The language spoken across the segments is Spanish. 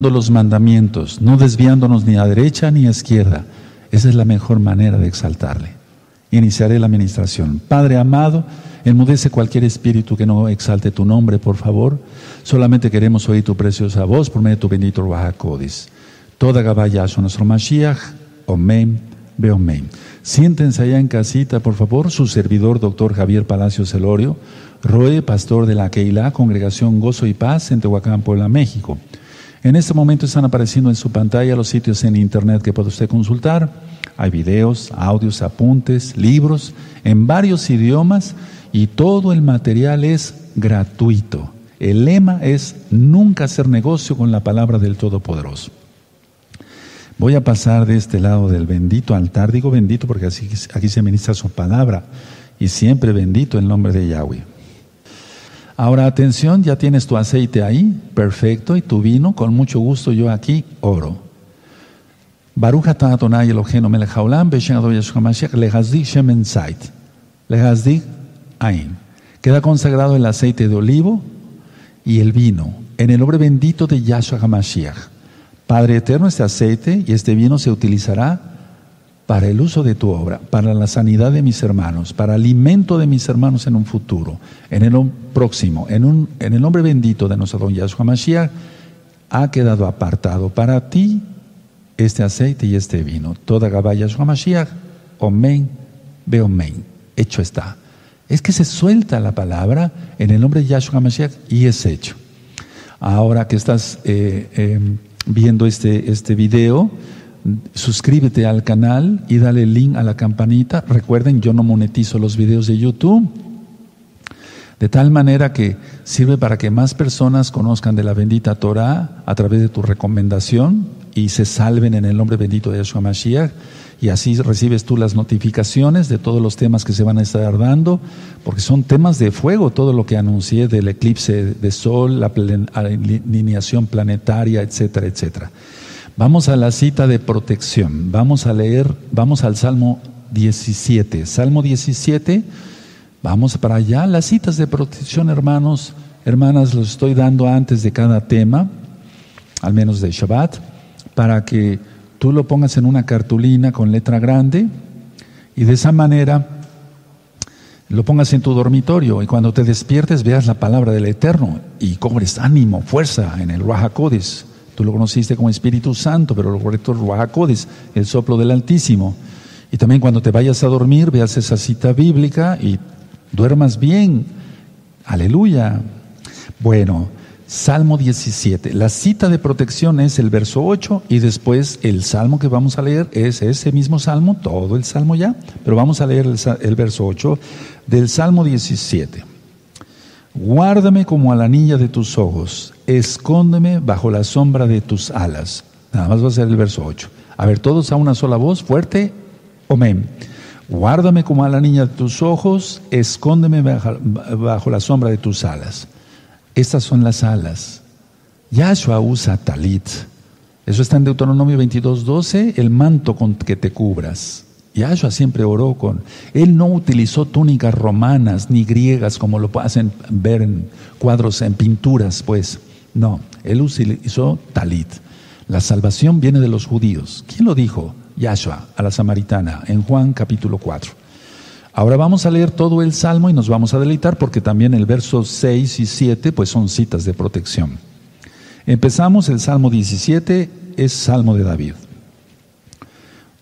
los mandamientos, no desviándonos ni a derecha ni a izquierda. Esa es la mejor manera de exaltarle. Iniciaré la administración. Padre amado, enmudece cualquier espíritu que no exalte tu nombre, por favor. Solamente queremos oír tu preciosa voz por medio de tu bendito Ruajakodis. Toda Gabayazo, nuestro Mashiach. Omen, Beomen. Siéntense allá en casita, por favor. Su servidor, doctor Javier Palacios Celorio, Roe, pastor de la Keilah, Congregación Gozo y Paz en Tehuacán, Puebla, México. En este momento están apareciendo en su pantalla los sitios en internet que puede usted consultar. Hay videos, audios, apuntes, libros en varios idiomas y todo el material es gratuito. El lema es nunca hacer negocio con la palabra del Todopoderoso. Voy a pasar de este lado del bendito altar, digo bendito porque aquí se ministra su palabra y siempre bendito el nombre de Yahweh. Ahora atención, ya tienes tu aceite ahí, perfecto, y tu vino, con mucho gusto yo aquí oro. Baruch atah Adonai Eloheinu melech haolam Yeshua Mashiach lehazdik shemen ain. Queda consagrado el aceite de olivo y el vino en el nombre bendito de Yahshua HaMashiach. Padre eterno, este aceite y este vino se utilizará para el uso de tu obra, para la sanidad de mis hermanos, para alimento de mis hermanos en un futuro, en el próximo, en, el nombre bendito de nuestro don Yahshua Mashiach, ha quedado apartado para ti este aceite y este vino. Toda Gabá Yahshua Mashiach, Omen, Beomen, hecho está. Es que se suelta la palabra en el nombre de Yahshua Mashiach y es hecho. Ahora que estás eh, eh, viendo este, este video, suscríbete al canal y dale link a la campanita. Recuerden, yo no monetizo los videos de YouTube. De tal manera que sirve para que más personas conozcan de la bendita Torah a través de tu recomendación y se salven en el nombre bendito de Yeshua Mashiach. Y así recibes tú las notificaciones de todos los temas que se van a estar dando, porque son temas de fuego, todo lo que anuncié del eclipse de sol, la alineación planetaria, etcétera, etcétera. Vamos a la cita de protección. Vamos a leer, vamos al Salmo 17. Salmo 17, vamos para allá. Las citas de protección, hermanos, hermanas, los estoy dando antes de cada tema, al menos de Shabbat, para que tú lo pongas en una cartulina con letra grande y de esa manera lo pongas en tu dormitorio y cuando te despiertes veas la palabra del Eterno y cobres ánimo, fuerza en el Rahakodis Tú lo conociste como Espíritu Santo, pero lo correcto es el soplo del Altísimo. Y también cuando te vayas a dormir, veas esa cita bíblica y duermas bien. Aleluya. Bueno, Salmo 17. La cita de protección es el verso 8 y después el salmo que vamos a leer es ese mismo salmo, todo el salmo ya, pero vamos a leer el, el verso 8 del Salmo 17. Guárdame como a la niña de tus ojos, escóndeme bajo la sombra de tus alas. Nada más va a ser el verso 8. A ver, todos a una sola voz, fuerte, amén. Guárdame como a la niña de tus ojos, escóndeme bajo, la sombra de tus alas. Estas son las alas. Yahshua usa talit. Eso está en Deuteronomio 22, 12, el manto con que te cubras. Yahshua siempre oró con... Él no utilizó túnicas romanas ni griegas como lo hacen ver en cuadros, en pinturas, pues. No, él utilizó talit. La salvación viene de los judíos. ¿Quién lo dijo? Yahshua a la samaritana en Juan capítulo 4. Ahora vamos a leer todo el salmo y nos vamos a deleitar porque también el verso 6 y 7 pues son citas de protección. Empezamos el salmo 17, es salmo de David.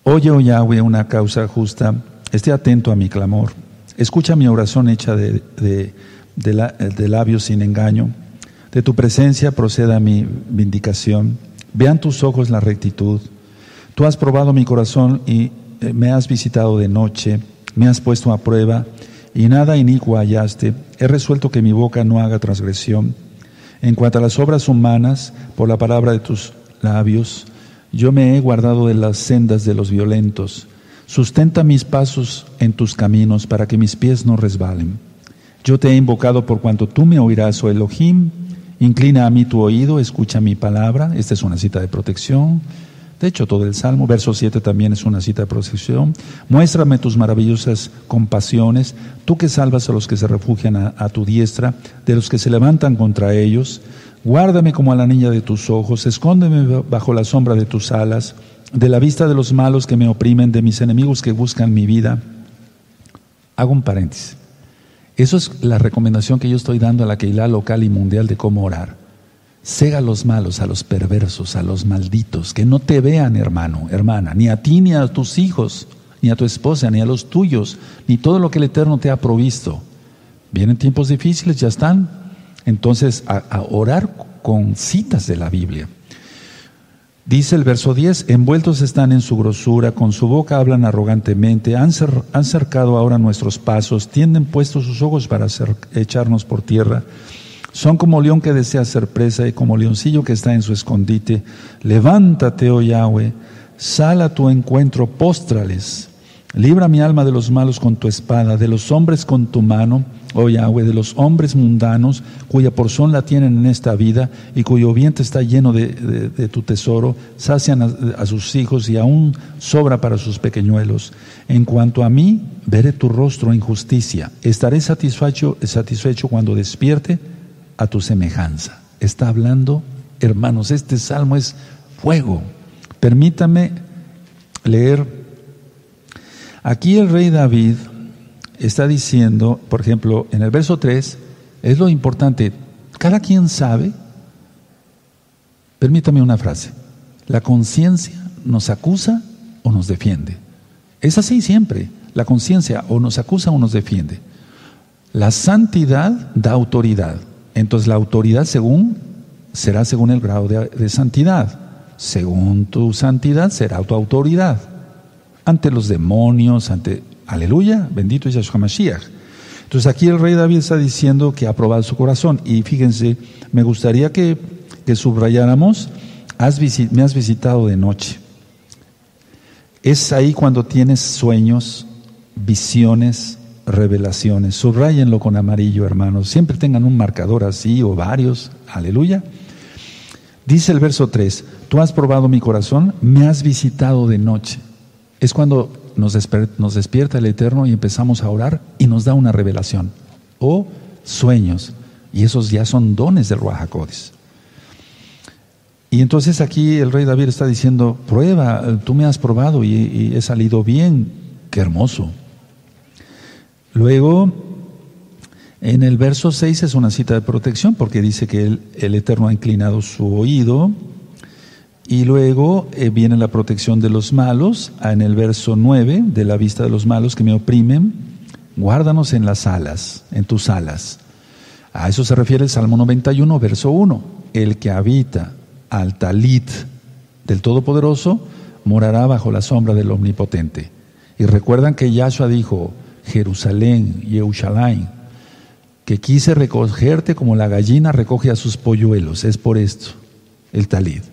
Oye, oh Yahweh, una causa justa, esté atento a mi clamor, escucha mi oración hecha de, de, labios sin engaño, de tu presencia proceda mi vindicación, vean tus ojos la rectitud, tú has probado mi corazón y eh, me has visitado de noche, me has puesto a prueba y nada inicuo hallaste, he resuelto que mi boca no haga transgresión. En cuanto a las obras humanas, por la palabra de tus labios, yo me he guardado de las sendas de los violentos. Sustenta mis pasos en tus caminos para que mis pies no resbalen. Yo te he invocado por cuanto tú me oirás, oh Elohim. Inclina a mí tu oído, escucha mi palabra. Esta es una cita de protección. De hecho, todo el Salmo, verso 7 también es una cita de protección. Muéstrame tus maravillosas compasiones, tú que salvas a los que se refugian a, a tu diestra, de los que se levantan contra ellos. Guárdame como a la niña de tus ojos, escóndeme bajo la sombra de tus alas, de la vista de los malos que me oprimen, de mis enemigos que buscan mi vida. Hago un paréntesis. Eso es la recomendación que yo estoy dando a la Keilah local y mundial de cómo orar. Cega a los malos, a los perversos, a los malditos, que no te vean, hermano, hermana, ni a ti, ni a tus hijos, ni a tu esposa, ni a los tuyos, ni todo lo que el Eterno te ha provisto. Vienen tiempos difíciles, ya están. Entonces, a, orar con citas de la Biblia. Dice el verso 10, envueltos están en su grosura, con su boca hablan arrogantemente, han, cercado ahora nuestros pasos, tienden puestos sus ojos para echarnos por tierra. Son como león que desea ser presa y como leoncillo que está en su escondite. Levántate, oh Yahweh, sal a tu encuentro, póstrales. Libra mi alma de los malos con tu espada, de los hombres con tu mano oh Yahweh, de los hombres mundanos cuya porción la tienen en esta vida y cuyo vientre está lleno de, tu tesoro, sacian a, sus hijos y aún sobra para sus pequeñuelos. En cuanto a mí, veré tu rostro en justicia. Estaré satisfecho, satisfecho cuando despierte a tu semejanza. Está hablando, hermanos, este salmo es fuego. Permítame leer. Aquí el rey David está diciendo, por ejemplo, en el verso 3, es lo importante, cada quien sabe, permítame una frase, la conciencia nos acusa o nos defiende. Es así siempre, la conciencia o nos acusa o nos defiende. La santidad da autoridad, entonces la autoridad según será según el grado de, de santidad. Según tu santidad será tu autoridad ante los demonios, ante Aleluya, bendito es Yahshua Mashiach. Entonces aquí el rey David está diciendo que ha probado su corazón. Y fíjense, me gustaría que, subrayáramos, me has visitado de noche. Es ahí cuando tienes sueños, visiones, revelaciones. Subrayenlo con amarillo, hermanos. Siempre tengan un marcador así o varios. Aleluya. Dice el verso 3, tú has probado mi corazón, me has visitado de noche. Es cuando nos, despierta el Eterno y empezamos a orar y nos da una revelación o sueños. Y esos ya son dones del Ruach Y entonces aquí el rey David está diciendo, prueba, tú me has probado y, he salido bien, qué hermoso. Luego, en el verso 6 es una cita de protección porque dice que el Eterno ha inclinado su oído y luego eh, viene la protección de los malos, ah, en el verso 9, de la vista de los malos que me oprimen, guárdanos en las alas, en tus alas. A eso se refiere el Salmo 91, verso 1. El que habita al talit del Todopoderoso morará bajo la sombra del Omnipotente. Y recuerdan que Yahshua dijo, Jerusalén, Yerusalén, que quise recogerte como la gallina recoge a sus polluelos. Es por esto, el talit.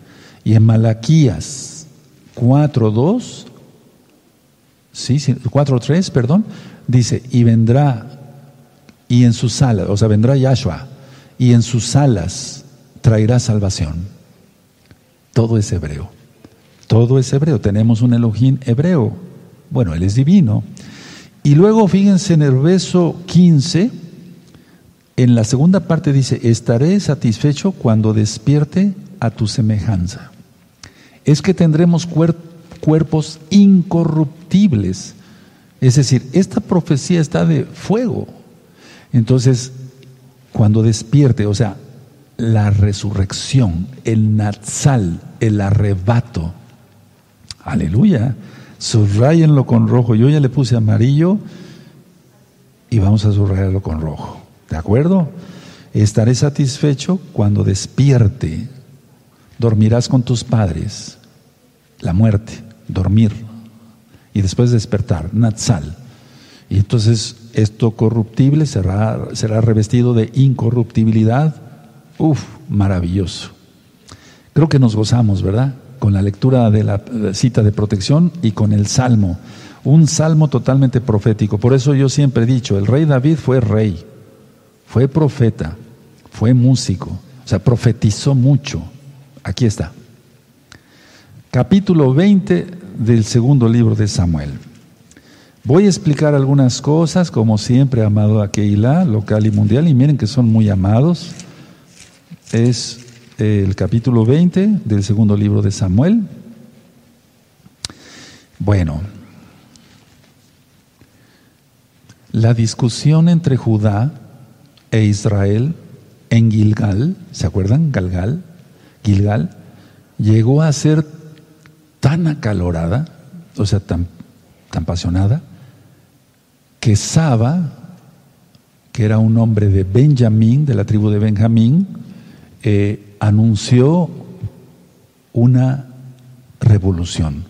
Y en Malaquías 4.2, sí, 4.3, perdón, dice, y vendrá, y en sus alas, o sea, vendrá Yahshua, y en sus alas traerá salvación. Todo es hebreo. Todo es hebreo. Tenemos un Elohim hebreo. Bueno, Él es divino. Y luego fíjense en el verso 15, en la segunda parte dice, estaré satisfecho cuando despierte a tu semejanza es que tendremos cuerpos incorruptibles. Es decir, esta profecía está de fuego. Entonces, cuando despierte, o sea, la resurrección, el nazal, el arrebato, aleluya, subrayenlo con rojo. Yo ya le puse amarillo y vamos a subrayarlo con rojo. ¿De acuerdo? Estaré satisfecho cuando despierte dormirás con tus padres, la muerte, dormir, y después despertar, Natsal. Y entonces esto corruptible será, será revestido de incorruptibilidad. Uf, maravilloso. Creo que nos gozamos, ¿verdad? Con la lectura de la cita de protección y con el salmo. Un salmo totalmente profético. Por eso yo siempre he dicho, el rey David fue rey, fue profeta, fue músico, o sea, profetizó mucho. Aquí está. Capítulo 20 del segundo libro de Samuel. Voy a explicar algunas cosas, como siempre, amado a Keilah, local y mundial, y miren que son muy amados. Es el capítulo 20 del segundo libro de Samuel. Bueno, la discusión entre Judá e Israel en Gilgal, ¿se acuerdan? Galgal, Gilgal, llegó a ser tan acalorada, o sea, tan, tan apasionada, que Saba, que era un hombre de Benjamín, de la tribu de Benjamín, eh, anunció una revolución,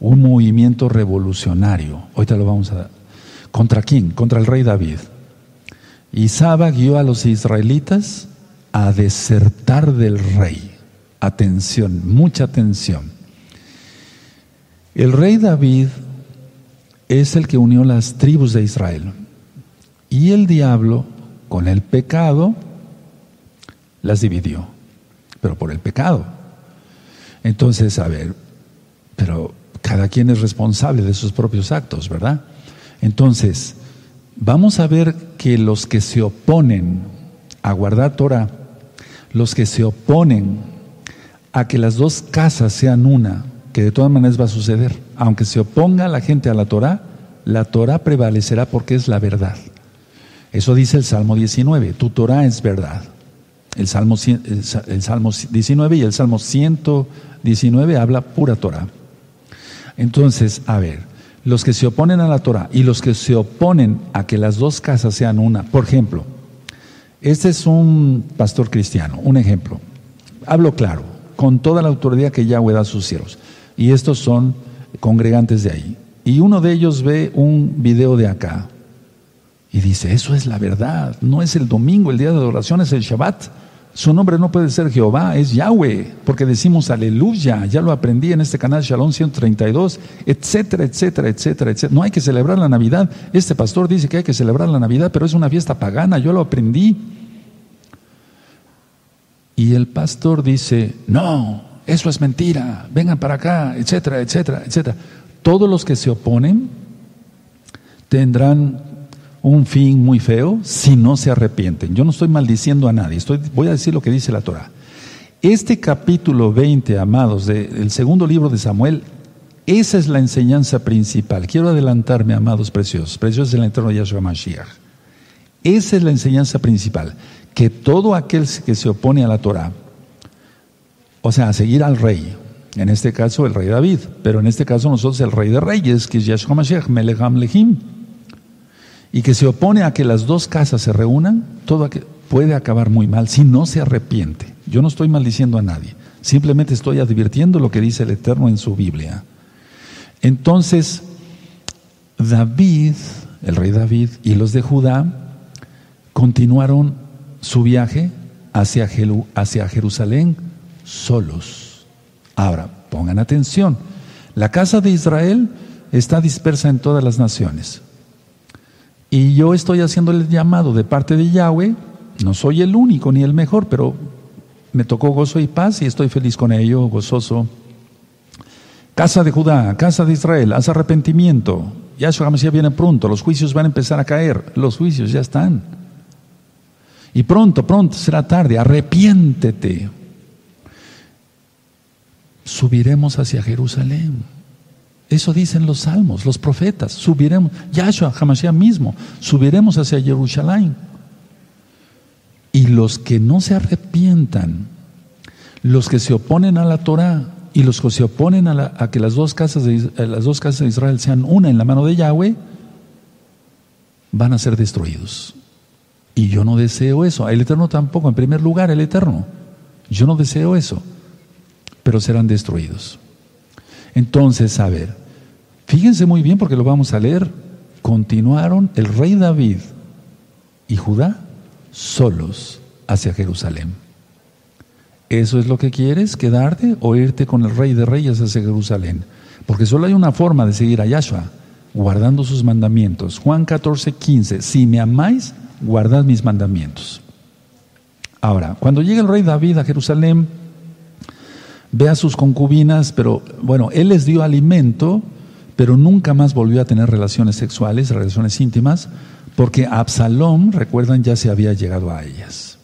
un movimiento revolucionario. Ahorita lo vamos a... ¿Contra quién? Contra el rey David. Y Saba guió a los israelitas a desertar del rey. Atención, mucha atención. El rey David es el que unió las tribus de Israel. Y el diablo, con el pecado, las dividió. Pero por el pecado. Entonces, a ver, pero cada quien es responsable de sus propios actos, ¿verdad? Entonces, vamos a ver que los que se oponen a guardar Torah, los que se oponen a que las dos casas sean una, que de todas maneras va a suceder, aunque se oponga la gente a la Torah, la Torah prevalecerá porque es la verdad. Eso dice el Salmo 19, tu Torah es verdad. El Salmo, el Salmo 19 y el Salmo 119 habla pura Torah. Entonces, a ver, los que se oponen a la Torah y los que se oponen a que las dos casas sean una. Por ejemplo, este es un pastor cristiano, un ejemplo. Hablo claro, con toda la autoridad que Yahweh da a sus siervos. Y estos son congregantes de ahí. Y uno de ellos ve un video de acá y dice, eso es la verdad, no es el domingo, el día de adoración es el Shabbat. Su nombre no puede ser Jehová, es Yahweh, porque decimos aleluya, ya lo aprendí en este canal Shalom 132, etcétera, etcétera, etcétera, etcétera. No hay que celebrar la Navidad. Este pastor dice que hay que celebrar la Navidad, pero es una fiesta pagana, yo lo aprendí. Y el pastor dice, no, eso es mentira, vengan para acá, etcétera, etcétera, etcétera. Todos los que se oponen tendrán un fin muy feo si no se arrepienten. Yo no estoy maldiciendo a nadie, estoy, voy a decir lo que dice la Torah. Este capítulo 20, amados, del segundo libro de Samuel, esa es la enseñanza principal. Quiero adelantarme, amados preciosos, preciosos en el eterno Yahshua Mashiach. Esa es la enseñanza principal, que todo aquel que se opone a la Torah, o sea, a seguir al rey, en este caso el rey David, pero en este caso nosotros el rey de reyes, que es Yahshua Mashiach, Melecham Lehim, y que se opone a que las dos casas se reúnan, todo puede acabar muy mal si no se arrepiente. Yo no estoy maldiciendo a nadie, simplemente estoy advirtiendo lo que dice el Eterno en su Biblia. Entonces, David, el rey David y los de Judá continuaron su viaje hacia, Jerusalén solos. Ahora, pongan atención, la casa de Israel está dispersa en todas las naciones. Y yo estoy haciendo el llamado de parte de Yahweh, no soy el único ni el mejor, pero me tocó gozo y paz y estoy feliz con ello, gozoso. Casa de Judá, casa de Israel, haz arrepentimiento. Yahshua Hamashiach viene pronto, los juicios van a empezar a caer, los juicios ya están. Y pronto, pronto será tarde, arrepiéntete. Subiremos hacia Jerusalén. Eso dicen los salmos, los profetas. Subiremos, Yahshua, Hamashiach mismo, subiremos hacia Jerusalén. Y los que no se arrepientan, los que se oponen a la Torah y los que se oponen a, que las dos, casas de, las dos casas de Israel sean una en la mano de Yahweh, van a ser destruidos. Y yo no deseo eso. El Eterno tampoco. En primer lugar, el Eterno. Yo no deseo eso. Pero serán destruidos. Entonces, a ver, fíjense muy bien porque lo vamos a leer. Continuaron el rey David y Judá solos hacia Jerusalén. ¿Eso es lo que quieres? ¿Quedarte o irte con el rey de reyes hacia Jerusalén? Porque solo hay una forma de seguir a Yahshua, guardando sus mandamientos. Juan 14, 15. Si me amáis, guardad mis mandamientos. Ahora, cuando llega el rey David a Jerusalén, ve a sus concubinas, pero bueno, él les dio alimento, pero nunca más volvió a tener relaciones sexuales, relaciones íntimas, porque Absalom, recuerdan, ya se había llegado a ellas.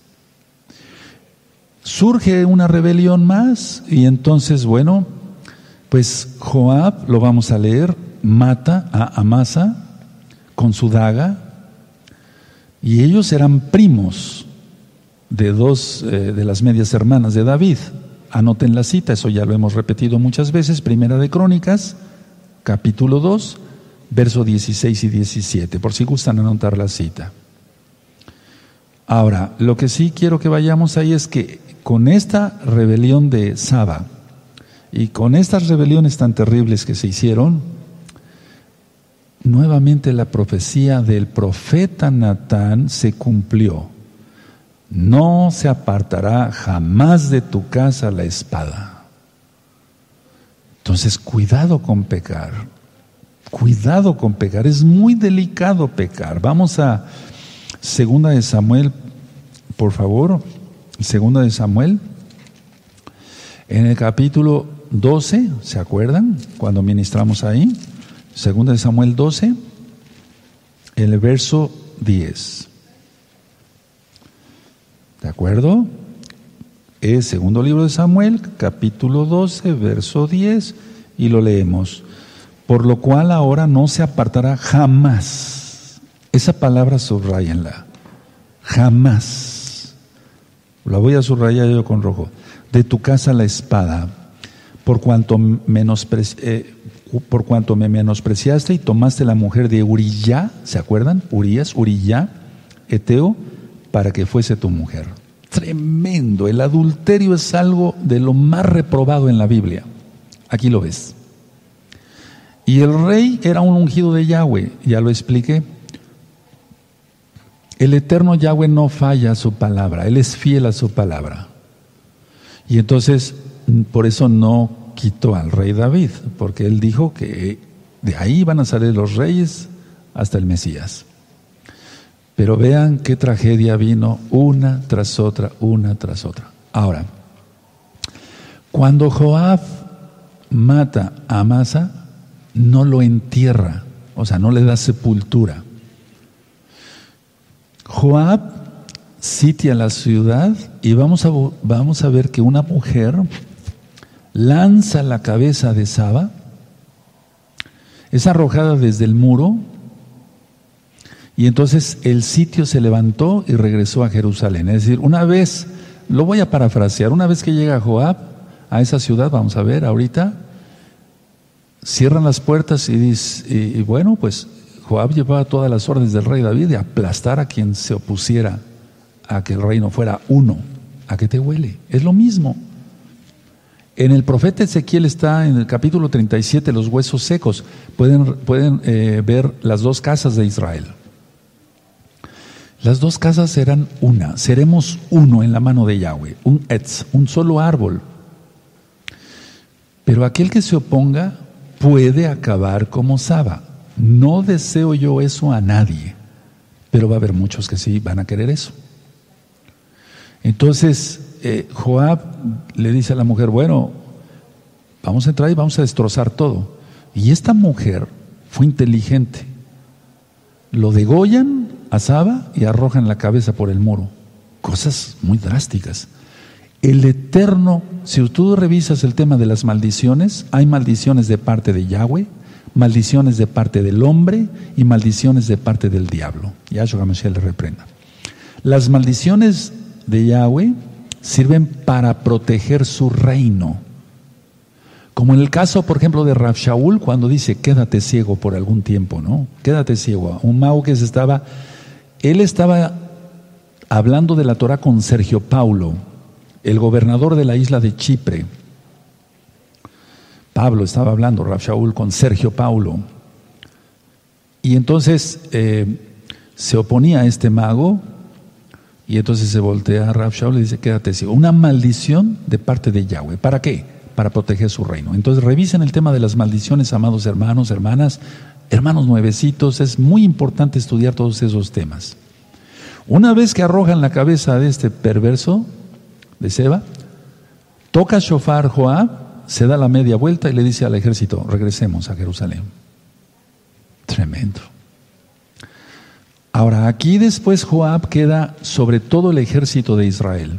surge una rebelión más y entonces, bueno, pues Joab, lo vamos a leer, mata a Amasa con su daga y ellos eran primos de dos eh, de las medias hermanas de David. Anoten la cita, eso ya lo hemos repetido muchas veces, Primera de Crónicas, capítulo 2, verso 16 y 17, por si gustan anotar la cita. Ahora, lo que sí quiero que vayamos ahí es que con esta rebelión de Saba y con estas rebeliones tan terribles que se hicieron, nuevamente la profecía del profeta Natán se cumplió. No se apartará jamás de tu casa la espada. Entonces, cuidado con pecar. Cuidado con pecar. Es muy delicado pecar. Vamos a Segunda de Samuel, por favor. Segunda de Samuel. En el capítulo 12, ¿se acuerdan? Cuando ministramos ahí. Segunda de Samuel 12, el verso 10. ¿De acuerdo? Es segundo libro de Samuel, capítulo 12, verso 10, y lo leemos. Por lo cual ahora no se apartará jamás esa palabra subrayenla. Jamás. La voy a subrayar yo con rojo. De tu casa la espada, por cuanto, eh, por cuanto me menospreciaste y tomaste la mujer de Uriyá, ¿se acuerdan? Urías, Uriyá, Eteo, para que fuese tu mujer. Tremendo. El adulterio es algo de lo más reprobado en la Biblia. Aquí lo ves. Y el rey era un ungido de Yahweh, ya lo expliqué. El eterno Yahweh no falla a su palabra, Él es fiel a su palabra. Y entonces, por eso no quitó al rey David, porque Él dijo que de ahí van a salir los reyes hasta el Mesías. Pero vean qué tragedia vino una tras otra, una tras otra. Ahora, cuando Joab mata a Amasa, no lo entierra, o sea, no le da sepultura. Joab sitia la ciudad y vamos a, vamos a ver que una mujer lanza la cabeza de Saba, es arrojada desde el muro y entonces el sitio se levantó y regresó a Jerusalén. Es decir, una vez, lo voy a parafrasear, una vez que llega Joab a esa ciudad, vamos a ver ahorita, cierran las puertas y, dice, y bueno, pues Joab llevaba todas las órdenes del rey David de aplastar a quien se opusiera a que el reino fuera uno. ¿A qué te huele? Es lo mismo. En el profeta Ezequiel está en el capítulo 37 los huesos secos. Pueden, pueden eh, ver las dos casas de Israel. Las dos casas serán una. Seremos uno en la mano de Yahweh. Un etz, un solo árbol. Pero aquel que se oponga puede acabar como Saba. No deseo yo eso a nadie, pero va a haber muchos que sí van a querer eso. Entonces, eh, Joab le dice a la mujer, bueno, vamos a entrar y vamos a destrozar todo. Y esta mujer fue inteligente. Lo degollan a Saba y arrojan la cabeza por el muro. Cosas muy drásticas. El Eterno, si tú revisas el tema de las maldiciones, hay maldiciones de parte de Yahweh, maldiciones de parte del hombre y maldiciones de parte del diablo. Yahshua Mashiach le reprenda. Las maldiciones de Yahweh sirven para proteger su reino. Como en el caso, por ejemplo, de Rav Shaul, cuando dice, quédate ciego por algún tiempo, ¿no? Quédate ciego. Un mago que se estaba, él estaba hablando de la Torah con Sergio Paulo, el gobernador de la isla de Chipre. Pablo estaba hablando, Rav Shaul, con Sergio Paulo. Y entonces eh, se oponía a este mago y entonces se voltea a Rav Shaul y dice, quédate ciego. Una maldición de parte de Yahweh. ¿Para qué? Para proteger su reino. Entonces revisen el tema de las maldiciones, amados hermanos, hermanas, hermanos nuevecitos. Es muy importante estudiar todos esos temas. Una vez que arrojan la cabeza de este perverso, de Seba, toca shofar Joab se da la media vuelta y le dice al ejército, regresemos a Jerusalén. Tremendo. Ahora, aquí después Joab queda sobre todo el ejército de Israel.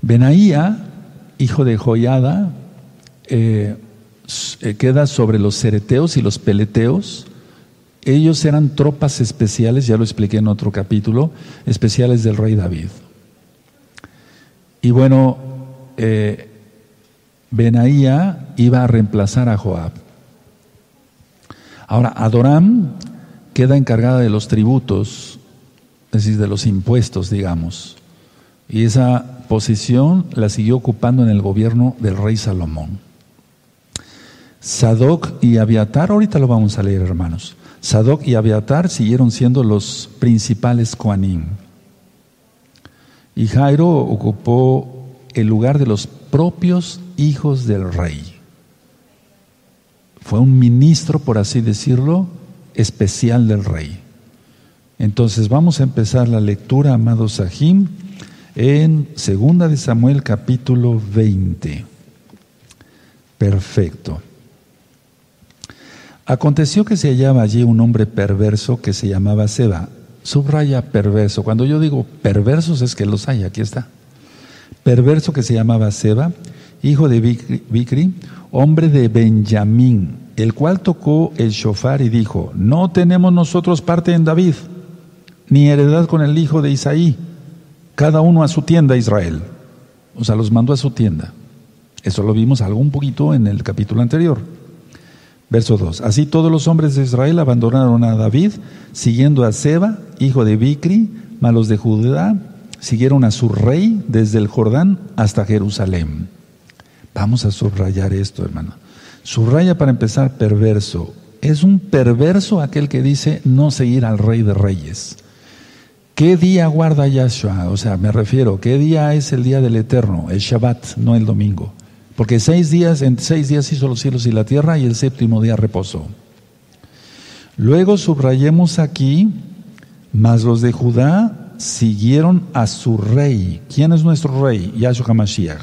Benaía, hijo de Joyada, eh, eh, queda sobre los cereteos y los peleteos. Ellos eran tropas especiales, ya lo expliqué en otro capítulo, especiales del rey David. Y bueno, eh, Benaía iba a reemplazar a Joab. Ahora, Adoram queda encargada de los tributos, es decir, de los impuestos, digamos. Y esa posición la siguió ocupando en el gobierno del rey Salomón. Sadoc y Abiatar, ahorita lo vamos a leer, hermanos. Sadoc y Abiatar siguieron siendo los principales Koanim. Y Jairo ocupó el lugar de los propios hijos del rey. Fue un ministro, por así decirlo, especial del rey. Entonces vamos a empezar la lectura, amados Sahim, en Segunda de Samuel capítulo 20. Perfecto. Aconteció que se hallaba allí un hombre perverso que se llamaba Seba. Subraya perverso. Cuando yo digo perversos es que los hay, aquí está. Perverso que se llamaba Seba, hijo de Bicri, hombre de Benjamín, el cual tocó el shofar y dijo, no tenemos nosotros parte en David, ni heredad con el hijo de Isaí, cada uno a su tienda Israel. O sea, los mandó a su tienda. Eso lo vimos algo un poquito en el capítulo anterior. Verso 2. Así todos los hombres de Israel abandonaron a David, siguiendo a Seba, hijo de Bicri, malos de Judá, siguieron a su rey desde el Jordán hasta Jerusalén. Vamos a subrayar esto, hermano. Subraya para empezar perverso. Es un perverso aquel que dice no seguir al rey de reyes. ¿Qué día guarda Yahshua? O sea, me refiero, ¿qué día es el día del Eterno? El Shabbat, no el domingo. Porque seis días, en seis días hizo los cielos y la tierra y el séptimo día reposó. Luego subrayemos aquí, mas los de Judá siguieron a su rey. ¿Quién es nuestro rey? Yahshua HaMashiach.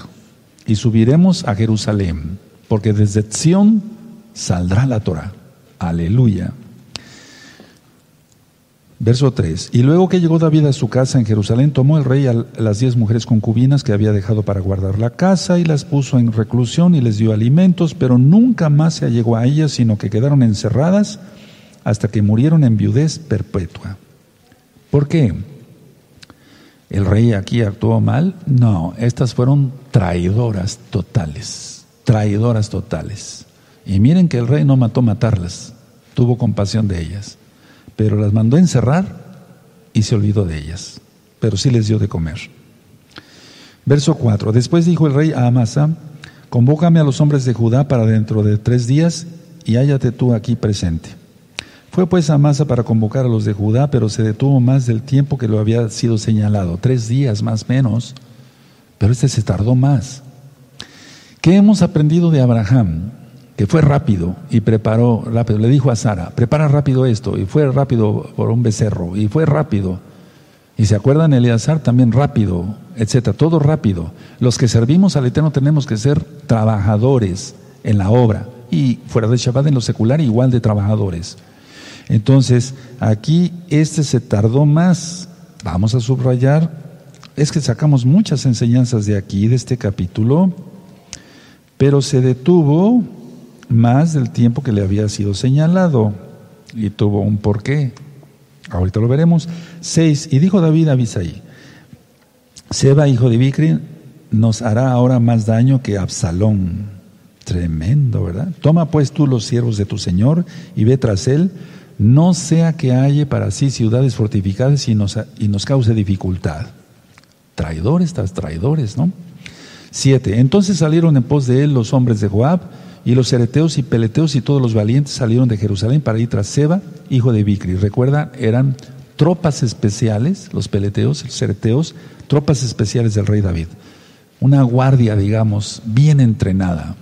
Y subiremos a Jerusalén, porque desde Sion saldrá la Torah. Aleluya. Verso 3. Y luego que llegó David a su casa en Jerusalén, tomó el rey a las diez mujeres concubinas que había dejado para guardar la casa y las puso en reclusión y les dio alimentos, pero nunca más se allegó a ellas, sino que quedaron encerradas hasta que murieron en viudez perpetua. ¿Por qué? ¿El rey aquí actuó mal? No, estas fueron traidoras totales, traidoras totales. Y miren que el rey no mató matarlas, tuvo compasión de ellas pero las mandó encerrar y se olvidó de ellas, pero sí les dio de comer. Verso 4. Después dijo el rey a Amasa, convócame a los hombres de Judá para dentro de tres días y hállate tú aquí presente. Fue pues Amasa para convocar a los de Judá, pero se detuvo más del tiempo que lo había sido señalado, tres días más menos, pero este se tardó más. ¿Qué hemos aprendido de Abraham? que fue rápido y preparó rápido. Le dijo a Sara, prepara rápido esto, y fue rápido por un becerro, y fue rápido. Y se acuerdan, Eleazar también rápido, etcétera, todo rápido. Los que servimos al Eterno tenemos que ser trabajadores en la obra, y fuera de Shabbat en lo secular, igual de trabajadores. Entonces, aquí este se tardó más. Vamos a subrayar, es que sacamos muchas enseñanzas de aquí, de este capítulo, pero se detuvo más del tiempo que le había sido señalado y tuvo un porqué. Ahorita lo veremos. Seis, y dijo David a Abisai, Seba, hijo de Bicri, nos hará ahora más daño que Absalón. Tremendo, ¿verdad? Toma pues tú los siervos de tu Señor y ve tras él, no sea que halle para sí ciudades fortificadas y nos, cause dificultad. Traidores tras traidores, ¿no? Siete, entonces salieron en pos de él los hombres de Joab, y los cereteos y peleteos y todos los valientes salieron de Jerusalén para ir tras Seba, hijo de Bicri. Recuerda, eran tropas especiales, los peleteos, los cereteos, tropas especiales del rey David. Una guardia, digamos, bien entrenada.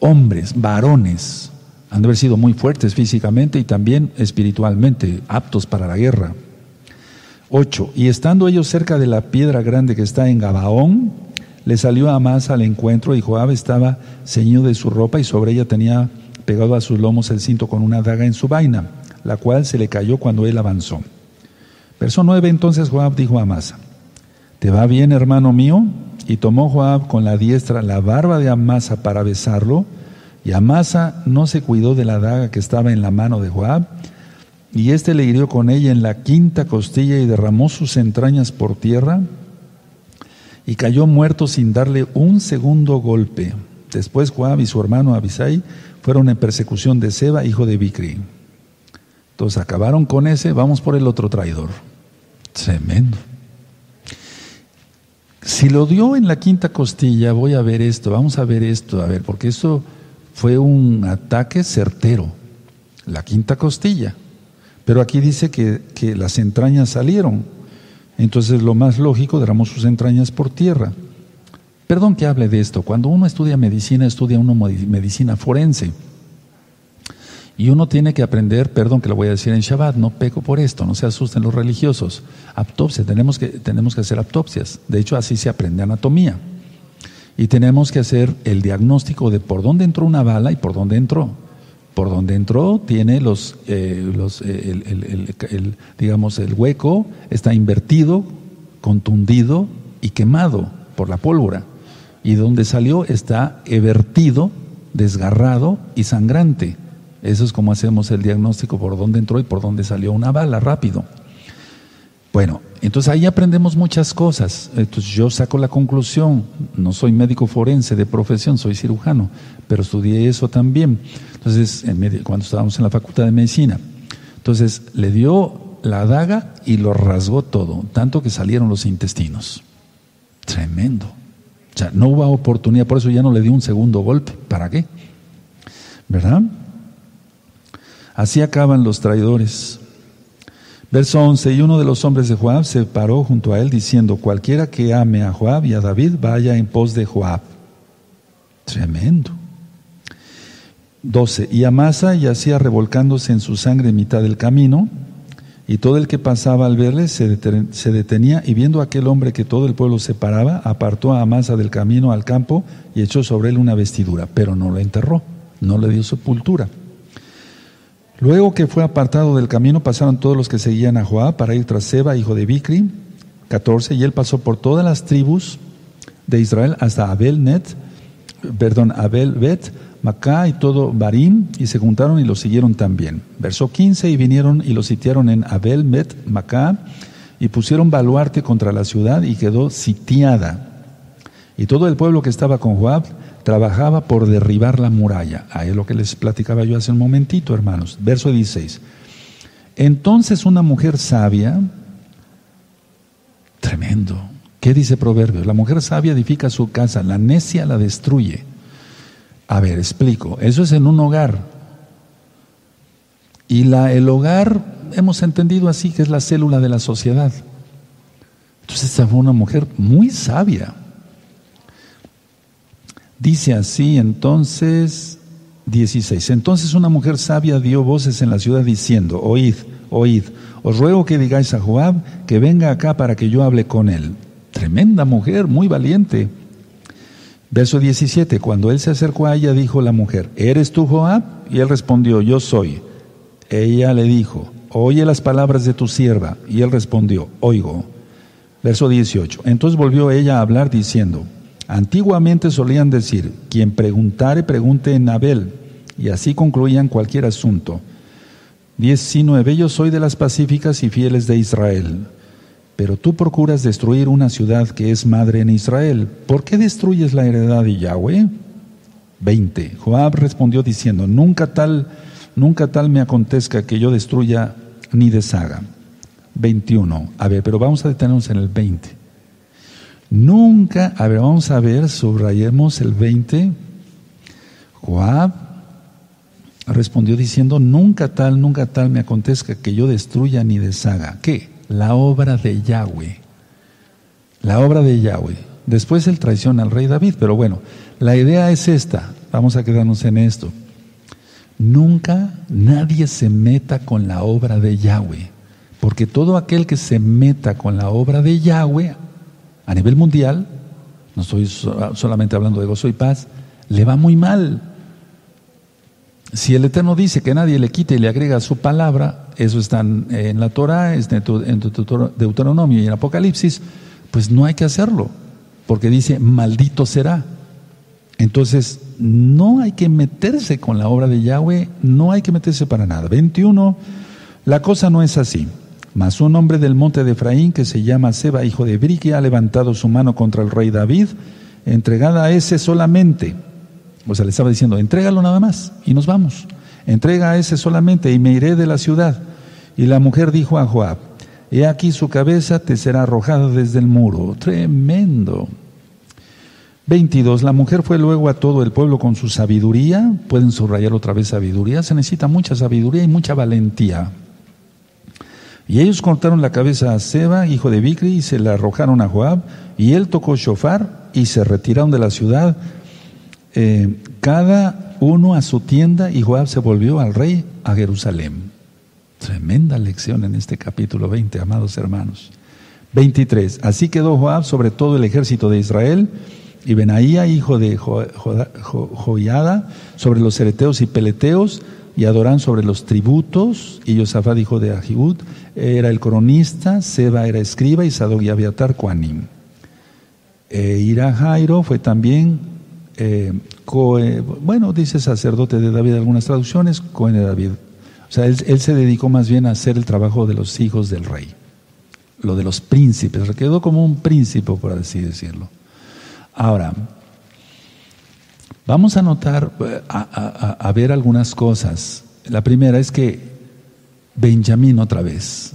Hombres, varones, han de haber sido muy fuertes físicamente y también espiritualmente, aptos para la guerra. Ocho, y estando ellos cerca de la piedra grande que está en Gabaón, le salió a más al encuentro y Joab estaba ceñido de su ropa y sobre ella tenía pegado a sus lomos el cinto con una daga en su vaina, la cual se le cayó cuando él avanzó. Verso 9, entonces Joab dijo a Amasa, ¿te va bien, hermano mío? y tomó Joab con la diestra la barba de Amasa para besarlo, y Amasa no se cuidó de la daga que estaba en la mano de Joab, y éste le hirió con ella en la quinta costilla y derramó sus entrañas por tierra, y cayó muerto sin darle un segundo golpe. Después Joab y su hermano Abisai fueron en persecución de Seba, hijo de Bicri. Entonces acabaron con ese, vamos por el otro traidor. Tremendo. Si lo dio en la quinta costilla, voy a ver esto, vamos a ver esto, a ver, porque esto fue un ataque certero, la quinta costilla. Pero aquí dice que, que las entrañas salieron. Entonces lo más lógico, derramó sus entrañas por tierra. Perdón que hable de esto. Cuando uno estudia medicina, estudia uno medicina forense. Y uno tiene que aprender, perdón que lo voy a decir en Shabbat, no peco por esto, no se asusten los religiosos. Autopsia, tenemos que, tenemos que hacer autopsias. De hecho, así se aprende anatomía. Y tenemos que hacer el diagnóstico de por dónde entró una bala y por dónde entró. Por dónde entró tiene los, eh, eh, el, digamos, el hueco está invertido, contundido y quemado por la pólvora. Y donde salió está evertido, desgarrado y sangrante. Eso es como hacemos el diagnóstico por dónde entró y por dónde salió una bala, rápido. Bueno, entonces ahí aprendemos muchas cosas. Entonces yo saco la conclusión, no soy médico forense de profesión, soy cirujano, pero estudié eso también. Entonces, cuando estábamos en la facultad de medicina, entonces le dio la daga y lo rasgó todo, tanto que salieron los intestinos. Tremendo. O sea, no hubo oportunidad, por eso ya no le dio un segundo golpe. ¿Para qué? ¿Verdad? Así acaban los traidores. Verso 11, y uno de los hombres de Joab se paró junto a él diciendo, cualquiera que ame a Joab y a David, vaya en pos de Joab. Tremendo. 12, y Amasa yacía revolcándose en su sangre en mitad del camino, y todo el que pasaba al verle se, detenía, y viendo a aquel hombre que todo el pueblo se paraba, apartó a Amasa del camino al campo y echó sobre él una vestidura, pero no lo enterró, no le dio sepultura. Luego que fue apartado del camino, pasaron todos los que seguían a Joab para ir tras Seba, hijo de Bicri, 14, y él pasó por todas las tribus de Israel hasta Abel Net, perdón, Abel Bet, Macá y todo Barim, y se juntaron y lo siguieron también. Verso 15, y vinieron y lo sitiaron en Abel Bet, Macá, y pusieron baluarte contra la ciudad y quedó sitiada. Y todo el pueblo que estaba con Joab trabajaba por derribar la muralla. Ahí es lo que les platicaba yo hace un momentito, hermanos. Verso 16. Entonces una mujer sabia, tremendo, ¿qué dice Proverbios? La mujer sabia edifica su casa, la necia la destruye. A ver, explico. Eso es en un hogar. Y la, el hogar, hemos entendido así, que es la célula de la sociedad. Entonces esta fue una mujer muy sabia. Dice así entonces 16. Entonces una mujer sabia dio voces en la ciudad diciendo, oíd, oíd, os ruego que digáis a Joab que venga acá para que yo hable con él. Tremenda mujer, muy valiente. Verso 17, cuando él se acercó a ella, dijo la mujer, ¿eres tú Joab? Y él respondió, yo soy. Ella le dijo, oye las palabras de tu sierva. Y él respondió, oigo. Verso 18, entonces volvió ella a hablar diciendo, Antiguamente solían decir, quien preguntare, pregunte en Abel, y así concluían cualquier asunto. 19. Yo soy de las pacíficas y fieles de Israel. Pero tú procuras destruir una ciudad que es madre en Israel. ¿Por qué destruyes la heredad de Yahweh? 20. Joab respondió diciendo, nunca tal, nunca tal me acontezca que yo destruya ni deshaga. 21. A ver, pero vamos a detenernos en el 20. Nunca, a ver, vamos a ver, subrayemos el 20. Joab respondió diciendo, nunca tal, nunca tal me acontezca que yo destruya ni deshaga. ¿Qué? La obra de Yahweh. La obra de Yahweh. Después él traiciona al rey David, pero bueno, la idea es esta. Vamos a quedarnos en esto. Nunca nadie se meta con la obra de Yahweh, porque todo aquel que se meta con la obra de Yahweh a nivel mundial, no estoy solamente hablando de gozo y paz, le va muy mal. Si el Eterno dice que nadie le quite y le agrega su palabra, eso está en la Torah, en Deuteronomio y en Apocalipsis, pues no hay que hacerlo. porque dice, maldito será. Entonces, no hay que meterse con la obra de Yahweh, no hay que meterse para nada. 21, la cosa no es así. Mas un hombre del monte de Efraín que se llama Seba, hijo de Brique, ha levantado su mano contra el rey David, entregada a ese solamente. O sea, le estaba diciendo, entrégalo nada más y nos vamos. Entrega a ese solamente y me iré de la ciudad. Y la mujer dijo a Joab, he aquí su cabeza te será arrojada desde el muro. Tremendo. 22. La mujer fue luego a todo el pueblo con su sabiduría. Pueden subrayar otra vez sabiduría. Se necesita mucha sabiduría y mucha valentía. Y ellos cortaron la cabeza a Seba, hijo de Bicri, y se la arrojaron a Joab. Y él tocó shofar y se retiraron de la ciudad, eh, cada uno a su tienda. Y Joab se volvió al rey a Jerusalén. Tremenda lección en este capítulo 20, amados hermanos. 23. Así quedó Joab sobre todo el ejército de Israel y Benaía, hijo de Joiada, sobre los ereteos y peleteos, y Adorán sobre los tributos, y Josafat, hijo de Ahibud, era el coronista, Seba era escriba, y Sadok y Abiatar, Cuanim. E Ira Jairo fue también, eh, bueno, dice sacerdote de David, algunas traducciones, Cohen de David. O sea, él, se dedicó más bien a hacer el trabajo de los hijos del rey, lo de los príncipes, quedó como un príncipe, por así decirlo. Ahora, vamos a notar, eh, a, ver algunas cosas. La primera es que Benjamín otra vez,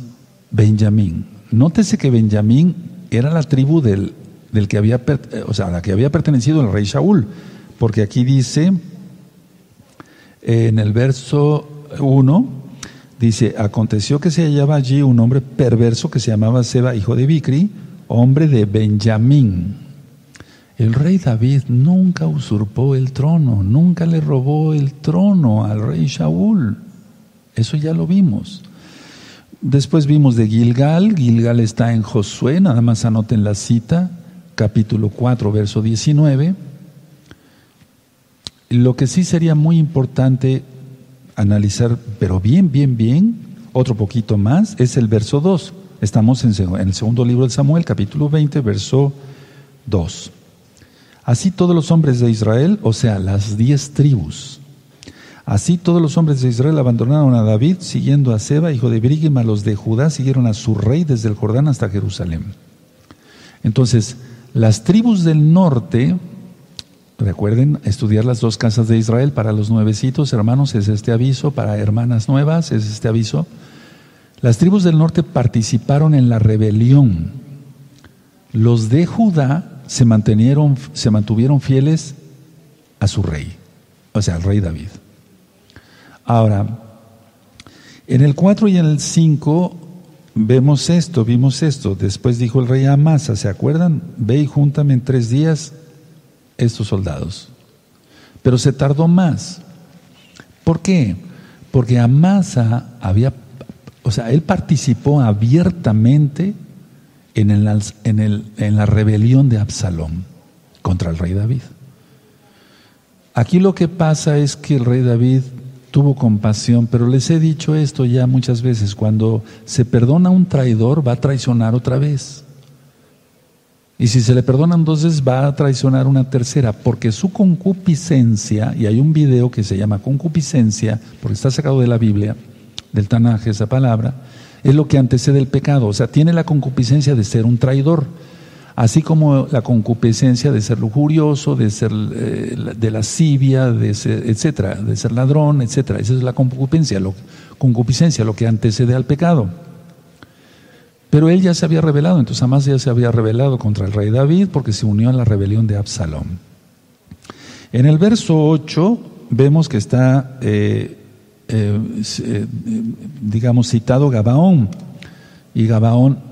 Benjamín. Nótese que Benjamín era la tribu del, del que había, eh, o sea, la que había pertenecido el rey Shaul, porque aquí dice en el verso 1, dice, aconteció que se hallaba allí un hombre perverso que se llamaba Seba, hijo de Bicri, hombre de Benjamín. El rey David nunca usurpó el trono, nunca le robó el trono al rey Shaul. Eso ya lo vimos. Después vimos de Gilgal, Gilgal está en Josué, nada más anoten la cita, capítulo 4, verso 19. Lo que sí sería muy importante analizar, pero bien, bien, bien, otro poquito más, es el verso 2. Estamos en, el segundo libro de Samuel, capítulo 20, verso 2. Así todos los hombres de Israel, o sea, las diez tribus, así todos los hombres de Israel abandonaron a David, siguiendo a Seba, hijo de Brigima, los de Judá siguieron a su rey desde el Jordán hasta Jerusalén. Entonces, las tribus del norte, recuerden estudiar las dos casas de Israel para los nuevecitos, hermanos, es este aviso, para hermanas nuevas, es este aviso. Las tribus del norte participaron en la rebelión. Los de Judá se, mantuvieron, se mantuvieron fieles a su rey, o sea, al rey David. Ahora, en el 4 y en el 5 vemos esto, vimos esto. Después dijo el rey a Amasa, ¿se acuerdan? Ve y júntame en tres días estos soldados. Pero se tardó más. ¿Por qué? Porque Amasa había, o sea, él participó abiertamente en, el, en, el, en la rebelión de Absalón contra el rey David. Aquí lo que pasa es que el rey David tuvo compasión, pero les he dicho esto ya muchas veces, cuando se perdona a un traidor va a traicionar otra vez. Y si se le perdonan dos veces va a traicionar una tercera, porque su concupiscencia, y hay un video que se llama concupiscencia, porque está sacado de la Biblia, del Tanaje esa palabra, es lo que antecede el pecado. O sea, tiene la concupiscencia de ser un traidor, así como la concupiscencia de ser lujurioso, de ser eh, de lascivia, de etcétera, de ser ladrón, etcétera. Esa es la concupiscencia, lo, concupiscencia, lo que antecede al pecado. Pero él ya se había revelado, entonces jamás ya se había revelado contra el rey David porque se unió a la rebelión de Absalón. En el verso 8 vemos que está eh, eh, digamos, citado Gabaón. Y Gabaón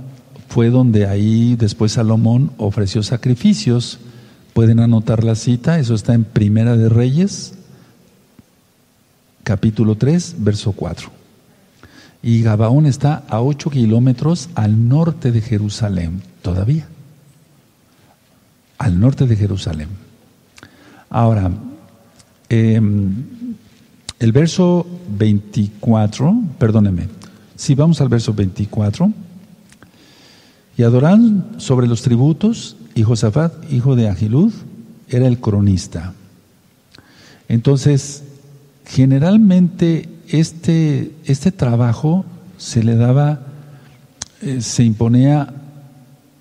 fue donde ahí después Salomón ofreció sacrificios. Pueden anotar la cita, eso está en Primera de Reyes, capítulo 3, verso 4. Y Gabaón está a 8 kilómetros al norte de Jerusalén, todavía. Al norte de Jerusalén. Ahora, eh, el verso 24, perdóneme, si vamos al verso 24, y adorarán sobre los tributos y Josafat, hijo de Agilud, era el cronista. Entonces, generalmente este, este trabajo se le daba, eh, se imponía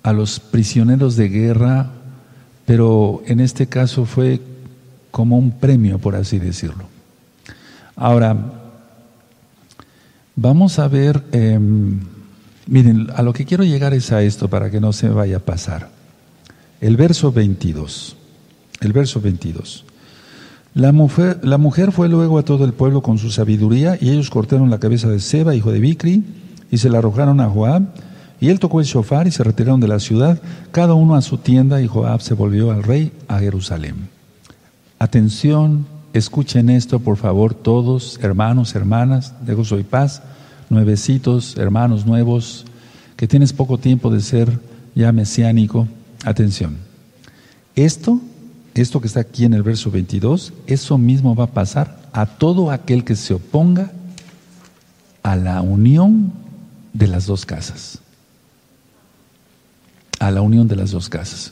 a los prisioneros de guerra, pero en este caso fue como un premio, por así decirlo. Ahora, vamos a ver, em, miren, a lo que quiero llegar es a esto para que no se vaya a pasar. El verso 22, el verso 22. La mujer, la mujer fue luego a todo el pueblo con su sabiduría y ellos cortaron la cabeza de Seba, hijo de Bicri, y se la arrojaron a Joab. Y él tocó el shofar y se retiraron de la ciudad, cada uno a su tienda, y Joab se volvió al rey a Jerusalén. Atención, escuchen esto, por favor, todos, hermanos, hermanas, de gozo y paz, nuevecitos, hermanos nuevos, que tienes poco tiempo de ser ya mesiánico. Atención. Esto esto que está aquí en el verso 22, eso mismo va a pasar a todo aquel que se oponga a la unión de las dos casas. A la unión de las dos casas.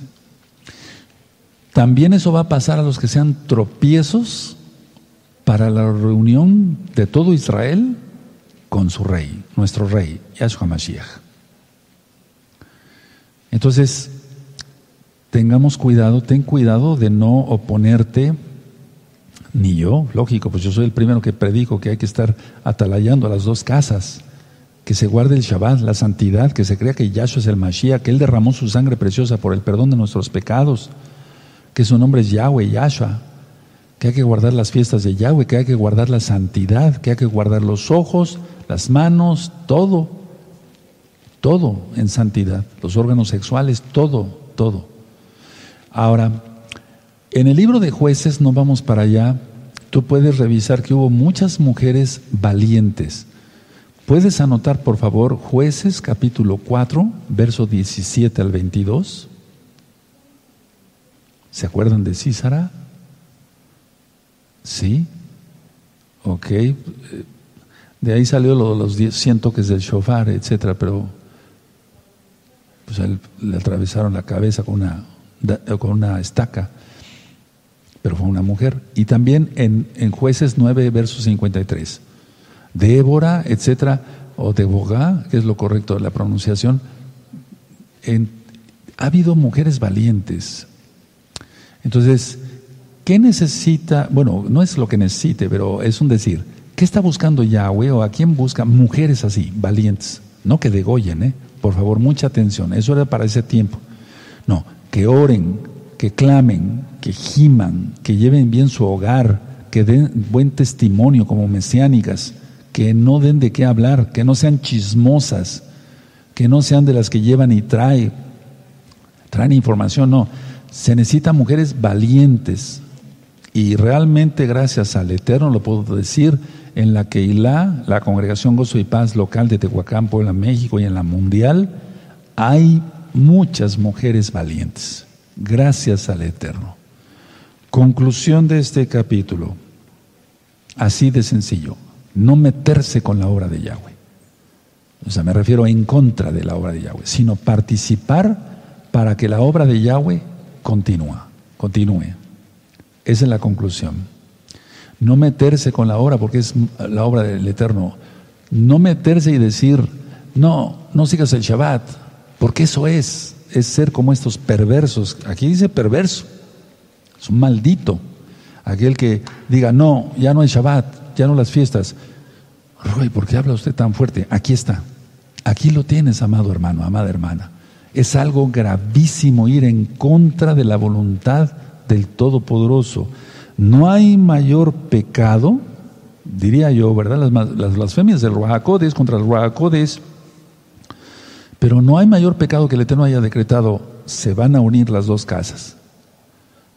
También eso va a pasar a los que sean tropiezos para la reunión de todo Israel con su rey, nuestro rey, Yahshua Mashiach. Entonces, tengamos cuidado, ten cuidado de no oponerte, ni yo, lógico, pues yo soy el primero que predico que hay que estar atalayando a las dos casas, que se guarde el Shabbat, la santidad, que se crea que Yahshua es el Mashiach, que Él derramó su sangre preciosa por el perdón de nuestros pecados, que su nombre es Yahweh, Yahshua, que hay que guardar las fiestas de Yahweh, que hay que guardar la santidad, que hay que guardar los ojos, las manos, todo, todo en santidad, los órganos sexuales, todo, todo. Ahora, en el libro de jueces, no vamos para allá, tú puedes revisar que hubo muchas mujeres valientes. ¿Puedes anotar, por favor, jueces capítulo 4, verso 17 al 22? ¿Se acuerdan de Císara? Sí. Ok. De ahí salió lo los 100 toques del shofar, etcétera, pero pues le atravesaron la cabeza con una con una estaca, pero fue una mujer. Y también en, en jueces 9, verso 53. Débora, etcétera, o Debogá, que es lo correcto de la pronunciación, ha habido mujeres valientes. Entonces, ¿qué necesita? Bueno, no es lo que necesite, pero es un decir. ¿Qué está buscando Yahweh o a quién busca mujeres así, valientes? No que degollen, ¿eh? Por favor, mucha atención. Eso era para ese tiempo. No, que oren, que clamen, que giman, que lleven bien su hogar, que den buen testimonio como mesiánicas, que no den de qué hablar, que no sean chismosas, que no sean de las que llevan y traen, traen información, no. Se necesitan mujeres valientes. Y realmente, gracias al Eterno, lo puedo decir, en la que la Congregación Gozo y Paz local de Tehuacán, Puebla, México y en la mundial, hay muchas mujeres valientes, gracias al Eterno. Conclusión de este capítulo, así de sencillo, no meterse con la obra de Yahweh. O sea, me refiero en contra de la obra de Yahweh, sino participar para que la obra de Yahweh continúe, continúe. Esa es la conclusión. No meterse con la obra porque es la obra del Eterno. No meterse y decir, no, no sigas el Shabbat, porque eso es, es ser como estos perversos. Aquí dice perverso, es un maldito. Aquel que diga, no, ya no hay Shabbat, ya no las fiestas. Roy, ¿por qué habla usted tan fuerte? Aquí está. Aquí lo tienes, amado hermano, amada hermana. Es algo gravísimo ir en contra de la voluntad del Todopoderoso. No hay mayor pecado, diría yo, ¿verdad? Las, las blasfemias del Ruajacodes contra el Ruajacodes pero no hay mayor pecado que el Eterno haya decretado, se van a unir las dos casas.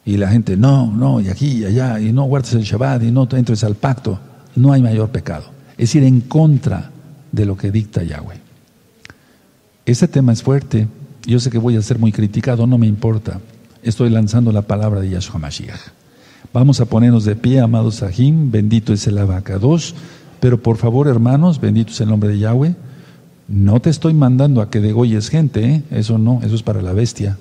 Y la gente, no, no, y aquí y allá, y no guardes el Shabbat, y no entres al pacto. No hay mayor pecado. Es ir en contra de lo que dicta Yahweh. Ese tema es fuerte. Yo sé que voy a ser muy criticado, no me importa. Estoy lanzando la palabra de Yahshua Mashiach. Vamos a ponernos de pie, amados Sahim. Bendito es el abacados. Pero por favor, hermanos, bendito es el nombre de Yahweh. No te estoy mandando a que degolles gente, ¿eh? eso no, eso es para la bestia.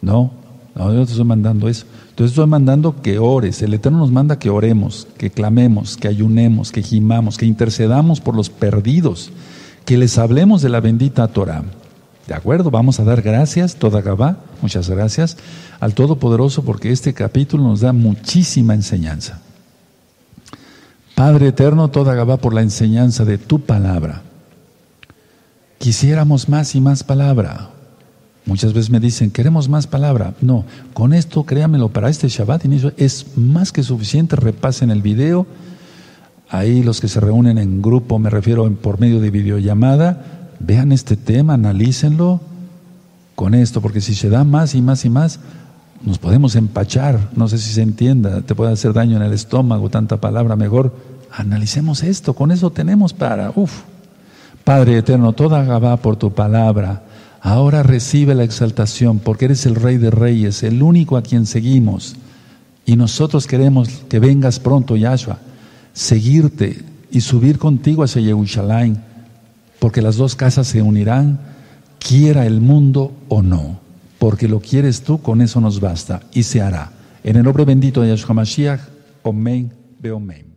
No, no, yo te estoy mandando eso. Entonces estoy mandando que ores. El Eterno nos manda que oremos, que clamemos, que ayunemos, que gimamos, que intercedamos por los perdidos, que les hablemos de la bendita Torah. ¿De acuerdo? Vamos a dar gracias, toda Gabá, muchas gracias al Todopoderoso porque este capítulo nos da muchísima enseñanza. Padre eterno, toda Gabá por la enseñanza de tu palabra. Quisiéramos más y más palabra. Muchas veces me dicen, queremos más palabra. No, con esto, créamelo, para este Shabbat inicio es más que suficiente. Repasen el video. Ahí los que se reúnen en grupo, me refiero por medio de videollamada, vean este tema, analícenlo con esto, porque si se da más y más y más, nos podemos empachar. No sé si se entienda, te puede hacer daño en el estómago, tanta palabra. Mejor analicemos esto, con eso tenemos para. Uf. Padre eterno, toda Gabá por tu palabra. Ahora recibe la exaltación porque eres el Rey de Reyes, el único a quien seguimos. Y nosotros queremos que vengas pronto, Yahshua, seguirte y subir contigo hacia Yerushalayim, porque las dos casas se unirán, quiera el mundo o no. Porque lo quieres tú, con eso nos basta y se hará. En el nombre bendito de Yahshua Mashiach, Omen, Beomen.